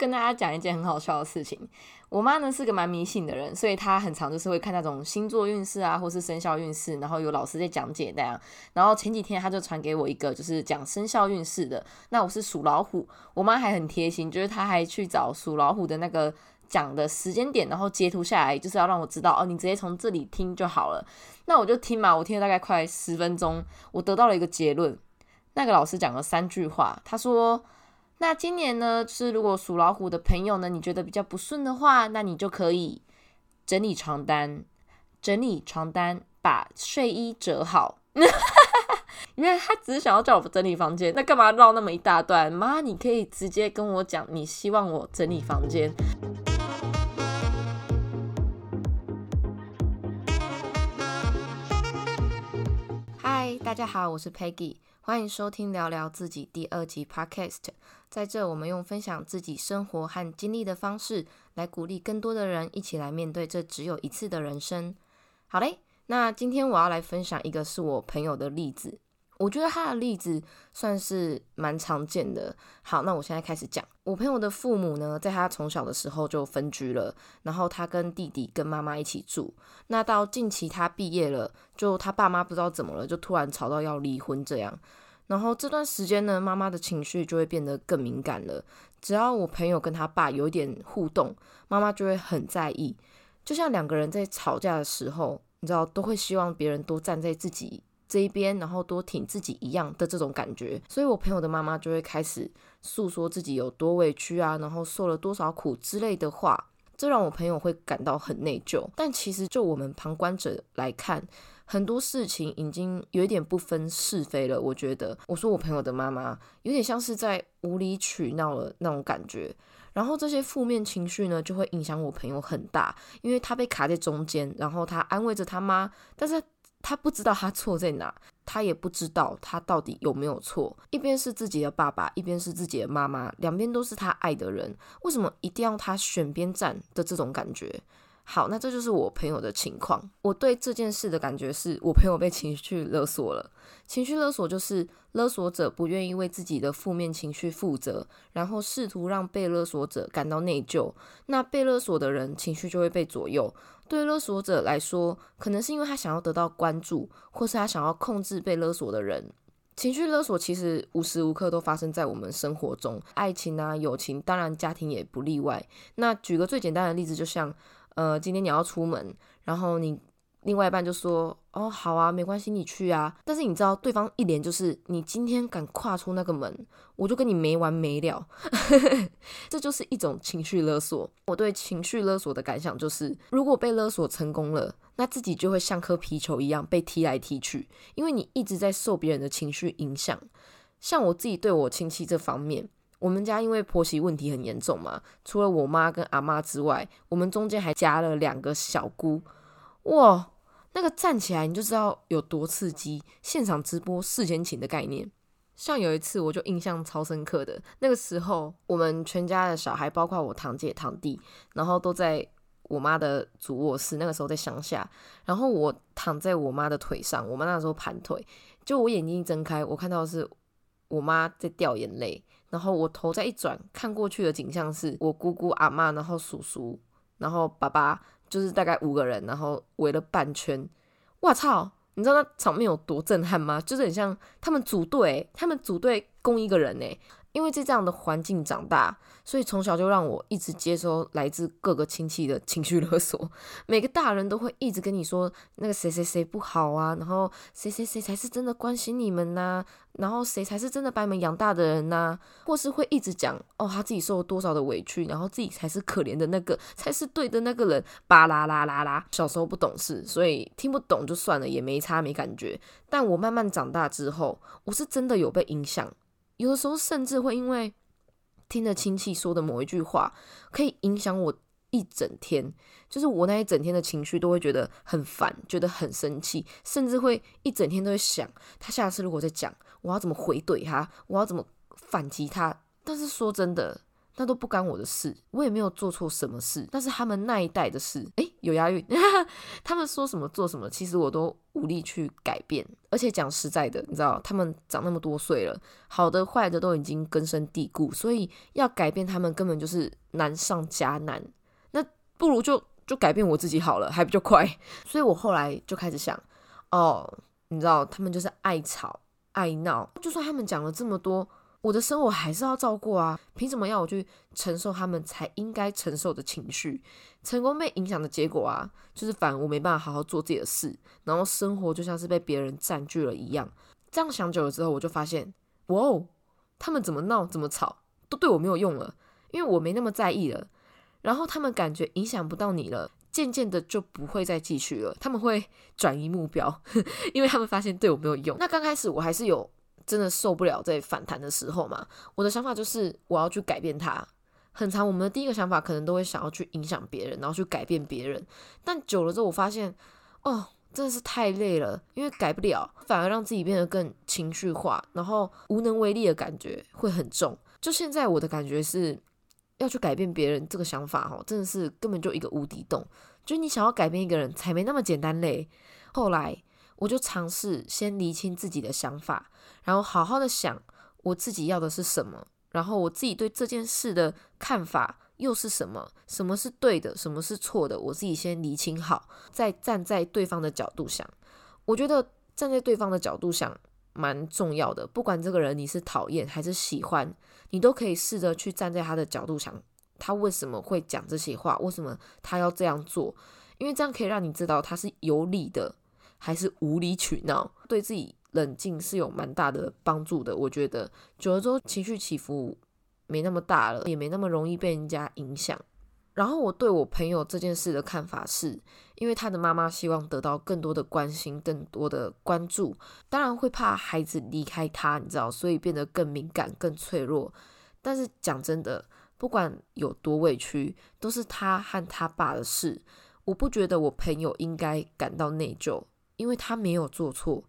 跟大家讲一件很好笑的事情。我妈呢是个蛮迷信的人，所以她很常就是会看那种星座运势啊，或是生肖运势，然后有老师在讲解那样。然后前几天她就传给我一个就是讲生肖运势的，那我是属老虎，我妈还很贴心，就是她还去找属老虎的那个讲的时间点，然后截图下来，就是要让我知道哦，你直接从这里听就好了。那我就听嘛，我听了大概快十分钟，我得到了一个结论。那个老师讲了三句话，他说。那今年呢，是如果属老虎的朋友呢，你觉得比较不顺的话，那你就可以整理床单，整理床单，把睡衣折好。因为他只是想要叫我整理房间，那干嘛绕那么一大段？妈，你可以直接跟我讲，你希望我整理房间。大家好，我是 Peggy。欢迎收听聊聊自己第二集 Podcast，在这我们用分享自己生活和经历的方式，来鼓励更多的人一起来面对这只有一次的人生。好嘞，那今天我要来分享一个是我朋友的例子。我觉得他的例子算是蛮常见的。好，那我现在开始讲。我朋友的父母呢，在他从小的时候就分居了，然后他跟弟弟跟妈妈一起住。那到近期他毕业了，就他爸妈不知道怎么了，就突然吵到要离婚这样。然后这段时间呢，妈妈的情绪就会变得更敏感了。只要我朋友跟他爸有一点互动，妈妈就会很在意。就像两个人在吵架的时候，你知道，都会希望别人多站在自己。这一边，然后多挺自己一样的这种感觉，所以我朋友的妈妈就会开始诉说自己有多委屈啊，然后受了多少苦之类的话，这让我朋友会感到很内疚。但其实就我们旁观者来看，很多事情已经有一点不分是非了。我觉得，我说我朋友的妈妈有点像是在无理取闹了那种感觉，然后这些负面情绪呢，就会影响我朋友很大，因为他被卡在中间，然后他安慰着他妈，但是。他不知道他错在哪，他也不知道他到底有没有错。一边是自己的爸爸，一边是自己的妈妈，两边都是他爱的人，为什么一定要他选边站的这种感觉？好，那这就是我朋友的情况。我对这件事的感觉是，我朋友被情绪勒索了。情绪勒索就是勒索者不愿意为自己的负面情绪负责，然后试图让被勒索者感到内疚。那被勒索的人情绪就会被左右。对勒索者来说，可能是因为他想要得到关注，或是他想要控制被勒索的人。情绪勒索其实无时无刻都发生在我们生活中，爱情啊、友情，当然家庭也不例外。那举个最简单的例子，就像。呃，今天你要出门，然后你另外一半就说：“哦，好啊，没关系，你去啊。”但是你知道，对方一脸就是你今天敢跨出那个门，我就跟你没完没了。这就是一种情绪勒索。我对情绪勒索的感想就是，如果被勒索成功了，那自己就会像颗皮球一样被踢来踢去，因为你一直在受别人的情绪影响。像我自己对我亲戚这方面。我们家因为婆媳问题很严重嘛，除了我妈跟阿妈之外，我们中间还加了两个小姑。哇，那个站起来你就知道有多刺激！现场直播事先请的概念，像有一次我就印象超深刻的，那个时候我们全家的小孩，包括我堂姐堂弟，然后都在我妈的主卧室，那个时候在乡下，然后我躺在我妈的腿上，我妈那时候盘腿，就我眼睛一睁开，我看到是我妈在掉眼泪。然后我头再一转，看过去的景象是我姑姑、阿妈，然后叔叔，然后爸爸，就是大概五个人，然后围了半圈。我操！你知道那场面有多震撼吗？就是很像他们组队，他们组队攻一个人呢。因为在这样的环境长大，所以从小就让我一直接收来自各个亲戚的情绪勒索。每个大人都会一直跟你说那个谁谁谁不好啊，然后谁谁谁才是真的关心你们呐，然后谁才是真的把你们养大的人呐，或是会一直讲哦他自己受了多少的委屈，然后自己才是可怜的那个，才是对的那个人。巴拉拉拉拉。小时候不懂事，所以听不懂就算了，也没差没感觉。但我慢慢长大之后，我是真的有被影响。有的时候甚至会因为听着亲戚说的某一句话，可以影响我一整天，就是我那一整天的情绪都会觉得很烦，觉得很生气，甚至会一整天都会想，他下次如果再讲，我要怎么回怼他，我要怎么反击他。但是说真的，那都不干我的事，我也没有做错什么事，那是他们那一代的事。诶，有押韵。他们说什么做什么，其实我都无力去改变。而且讲实在的，你知道，他们长那么多岁了，好的坏的都已经根深蒂固，所以要改变他们根本就是难上加难。那不如就就改变我自己好了，还比较快。所以我后来就开始想，哦，你知道，他们就是爱吵爱闹，就算他们讲了这么多。我的生活还是要照顾啊，凭什么要我去承受他们才应该承受的情绪？成功被影响的结果啊，就是反而我没办法好好做自己的事，然后生活就像是被别人占据了一样。这样想久了之后，我就发现，哇哦，他们怎么闹怎么吵都对我没有用了，因为我没那么在意了。然后他们感觉影响不到你了，渐渐的就不会再继续了，他们会转移目标，因为他们发现对我没有用。那刚开始我还是有。真的受不了在反弹的时候嘛？我的想法就是我要去改变它。很长，我们的第一个想法可能都会想要去影响别人，然后去改变别人。但久了之后，我发现，哦，真的是太累了，因为改不了，反而让自己变得更情绪化，然后无能为力的感觉会很重。就现在我的感觉是，要去改变别人这个想法，哈，真的是根本就一个无底洞。就你想要改变一个人才没那么简单嘞。后来。我就尝试先厘清自己的想法，然后好好的想我自己要的是什么，然后我自己对这件事的看法又是什么，什么是对的，什么是错的，我自己先厘清好，再站在对方的角度想。我觉得站在对方的角度想蛮重要的，不管这个人你是讨厌还是喜欢，你都可以试着去站在他的角度想，他为什么会讲这些话，为什么他要这样做，因为这样可以让你知道他是有理的。还是无理取闹，对自己冷静是有蛮大的帮助的。我觉得久了之后，情绪起伏没那么大了，也没那么容易被人家影响。然后我对我朋友这件事的看法是，因为他的妈妈希望得到更多的关心、更多的关注，当然会怕孩子离开他，你知道，所以变得更敏感、更脆弱。但是讲真的，不管有多委屈，都是他和他爸的事。我不觉得我朋友应该感到内疚。因为他没有做错，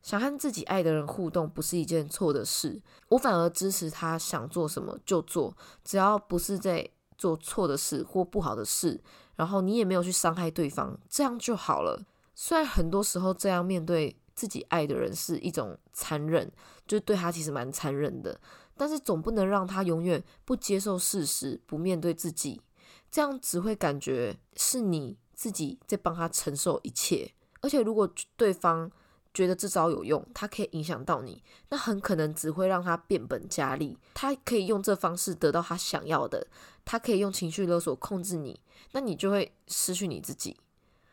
想和自己爱的人互动不是一件错的事，我反而支持他想做什么就做，只要不是在做错的事或不好的事，然后你也没有去伤害对方，这样就好了。虽然很多时候这样面对自己爱的人是一种残忍，就对他其实蛮残忍的，但是总不能让他永远不接受事实，不面对自己，这样只会感觉是你自己在帮他承受一切。而且，如果对方觉得这招有用，他可以影响到你，那很可能只会让他变本加厉。他可以用这方式得到他想要的，他可以用情绪勒索控制你，那你就会失去你自己。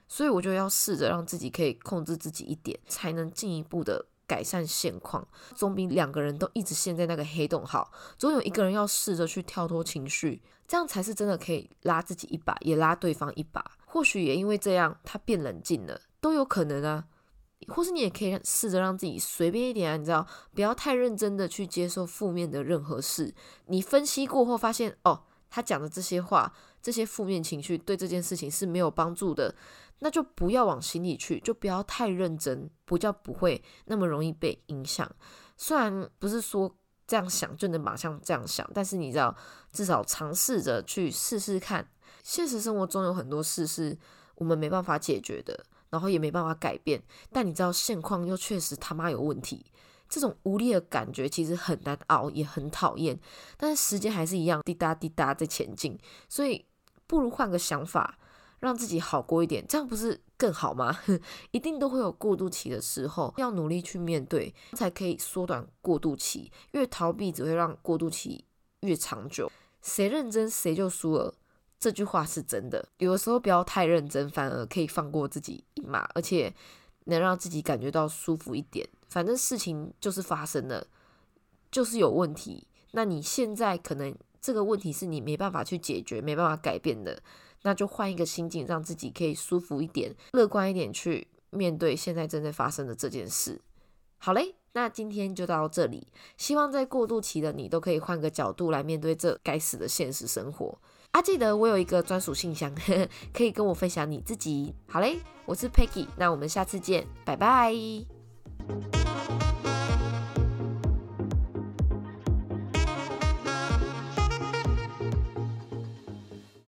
所以，我就要试着让自己可以控制自己一点，才能进一步的改善现况。总比两个人都一直陷在那个黑洞好。总有一个人要试着去跳脱情绪，这样才是真的可以拉自己一把，也拉对方一把。或许也因为这样，他变冷静了。都有可能啊，或是你也可以试着让自己随便一点啊，你知道，不要太认真的去接受负面的任何事。你分析过后发现，哦，他讲的这些话，这些负面情绪对这件事情是没有帮助的，那就不要往心里去，就不要太认真，不叫不会那么容易被影响。虽然不是说这样想就能马上这样想，但是你知道，至少尝试着去试试看。现实生活中有很多事是我们没办法解决的。然后也没办法改变，但你知道现况又确实他妈有问题，这种无力的感觉其实很难熬，也很讨厌。但是时间还是一样滴答滴答在前进，所以不如换个想法，让自己好过一点，这样不是更好吗？一定都会有过渡期的时候，要努力去面对，才可以缩短过渡期。越逃避只会让过渡期越长久，谁认真谁就输了。这句话是真的，有的时候不要太认真，反而可以放过自己一马，而且能让自己感觉到舒服一点。反正事情就是发生了，就是有问题。那你现在可能这个问题是你没办法去解决、没办法改变的，那就换一个心境，让自己可以舒服一点、乐观一点去面对现在正在发生的这件事。好嘞，那今天就到这里。希望在过渡期的你都可以换个角度来面对这该死的现实生活。啊，记得我有一个专属信箱，可以跟我分享你自己。好嘞，我是 Peggy，那我们下次见，拜拜。